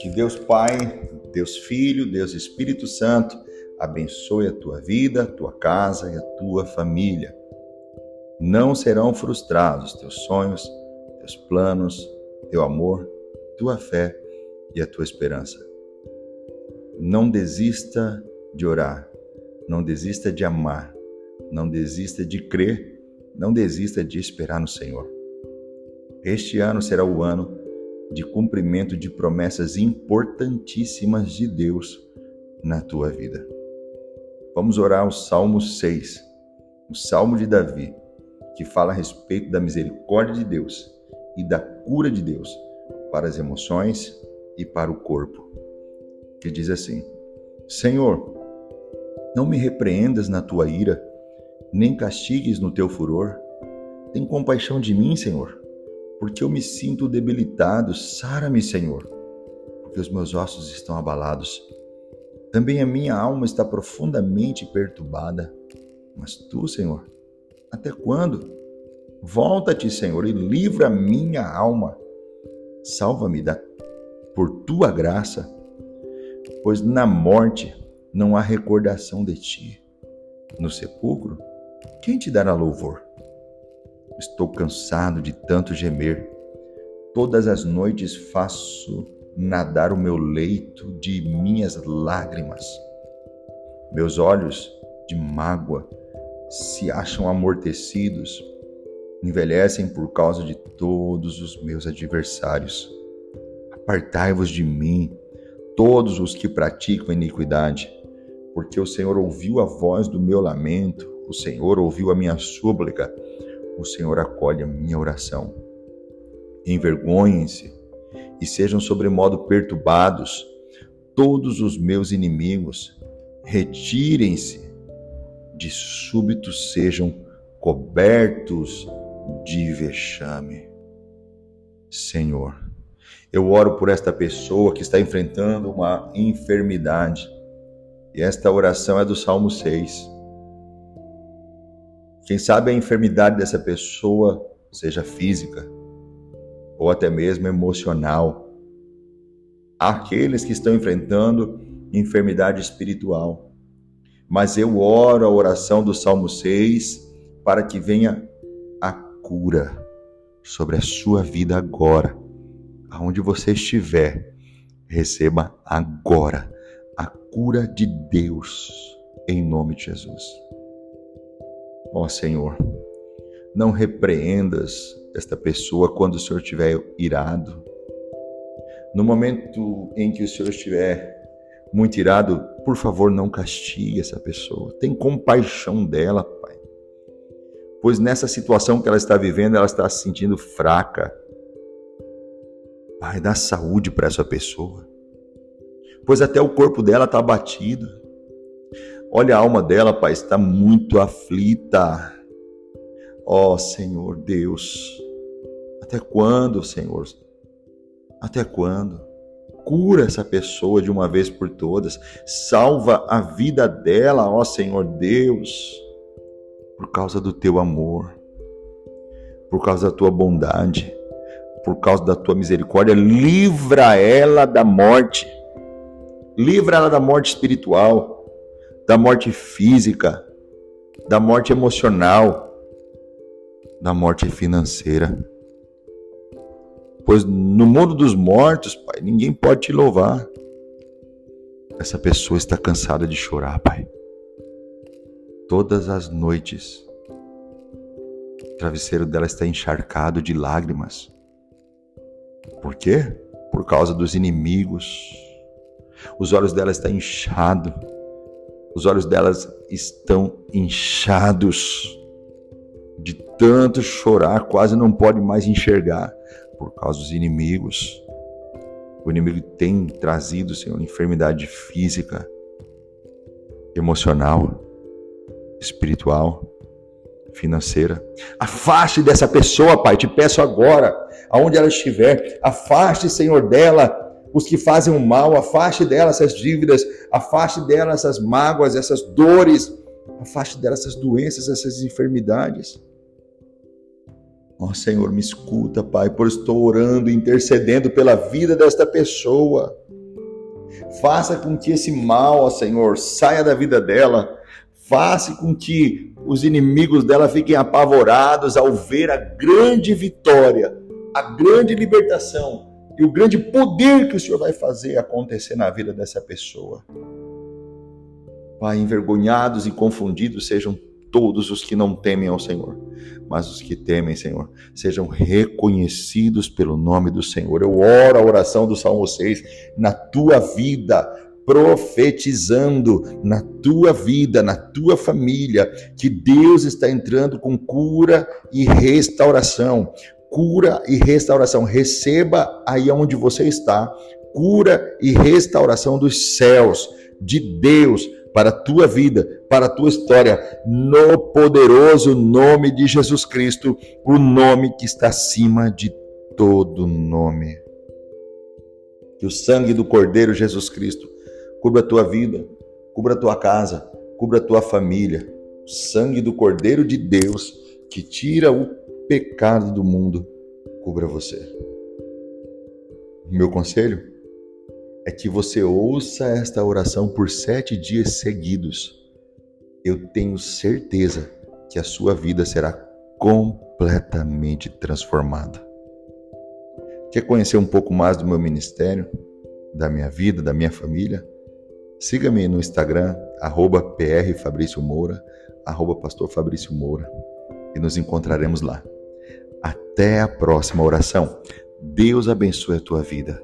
Que Deus Pai, Deus Filho, Deus Espírito Santo abençoe a tua vida, a tua casa e a tua família. Não serão frustrados teus sonhos, teus planos, teu amor, tua fé e a tua esperança. Não desista de orar, não desista de amar, não desista de crer, não desista de esperar no Senhor. Este ano será o ano de cumprimento de promessas importantíssimas de Deus na tua vida. Vamos orar o Salmo 6, o Salmo de Davi, que fala a respeito da misericórdia de Deus e da cura de Deus para as emoções e para o corpo. Que diz assim: Senhor, não me repreendas na tua ira, nem castigues no teu furor. Tem compaixão de mim, Senhor porque eu me sinto debilitado. Sara-me, Senhor, porque os meus ossos estão abalados. Também a minha alma está profundamente perturbada. Mas tu, Senhor, até quando? Volta-te, Senhor, e livra minha alma. Salva-me da por tua graça, pois na morte não há recordação de ti. No sepulcro, quem te dará louvor? Estou cansado de tanto gemer. Todas as noites faço nadar o meu leito de minhas lágrimas. Meus olhos de mágoa se acham amortecidos, envelhecem por causa de todos os meus adversários. Apartai-vos de mim, todos os que praticam iniquidade, porque o Senhor ouviu a voz do meu lamento, o Senhor ouviu a minha súplica o Senhor acolhe a minha oração. Envergonhem-se e sejam sobremodo perturbados todos os meus inimigos. Retirem-se, de súbito sejam cobertos de vexame. Senhor, eu oro por esta pessoa que está enfrentando uma enfermidade. E esta oração é do Salmo 6. Quem sabe a enfermidade dessa pessoa seja física ou até mesmo emocional. Há aqueles que estão enfrentando enfermidade espiritual. Mas eu oro a oração do Salmo 6 para que venha a cura sobre a sua vida agora. Aonde você estiver, receba agora a cura de Deus em nome de Jesus. Ó Senhor, não repreendas esta pessoa quando o Senhor estiver irado. No momento em que o Senhor estiver muito irado, por favor, não castigue essa pessoa. Tem compaixão dela, Pai. Pois nessa situação que ela está vivendo, ela está se sentindo fraca. Pai, dá saúde para essa pessoa. Pois até o corpo dela está abatido. Olha a alma dela, Pai, está muito aflita. Ó oh, Senhor Deus, até quando, Senhor? Até quando? Cura essa pessoa de uma vez por todas. Salva a vida dela, ó Senhor Deus, por causa do teu amor, por causa da tua bondade, por causa da tua misericórdia. Livra ela da morte. Livra ela da morte espiritual da morte física, da morte emocional, da morte financeira. Pois no mundo dos mortos, Pai, ninguém pode te louvar. Essa pessoa está cansada de chorar, Pai. Todas as noites, o travesseiro dela está encharcado de lágrimas. Por quê? Por causa dos inimigos. Os olhos dela estão inchados os olhos delas estão inchados de tanto chorar, quase não pode mais enxergar por causa dos inimigos. O inimigo tem trazido, Senhor, enfermidade física, emocional, espiritual, financeira. Afaste dessa pessoa, Pai, te peço agora, aonde ela estiver, afaste, Senhor, dela os que fazem o mal, afaste dela essas dívidas, afaste dela essas mágoas, essas dores, afaste dela essas doenças, essas enfermidades. Ó oh, Senhor, me escuta, Pai, por estou orando, intercedendo pela vida desta pessoa. Faça com que esse mal, ó Senhor, saia da vida dela. Faça com que os inimigos dela fiquem apavorados ao ver a grande vitória, a grande libertação e o grande poder que o Senhor vai fazer acontecer na vida dessa pessoa. Pai, envergonhados e confundidos sejam todos os que não temem ao Senhor, mas os que temem, Senhor, sejam reconhecidos pelo nome do Senhor. Eu oro a oração do Salmo 6 na tua vida, profetizando na tua vida, na tua família, que Deus está entrando com cura e restauração. Cura e restauração. Receba aí onde você está, cura e restauração dos céus, de Deus para a tua vida, para a tua história, no poderoso nome de Jesus Cristo, o nome que está acima de todo nome. Que o sangue do Cordeiro Jesus Cristo cubra a tua vida, cubra a tua casa, cubra a tua família. O sangue do Cordeiro de Deus que tira o pecado do mundo, cubra você. Meu conselho? é que você ouça esta oração por sete dias seguidos. Eu tenho certeza que a sua vida será completamente transformada. Quer conhecer um pouco mais do meu ministério, da minha vida, da minha família? Siga-me no Instagram, arroba Moura, arroba Pastor Fabrício Moura, e nos encontraremos lá. Até a próxima oração. Deus abençoe a tua vida.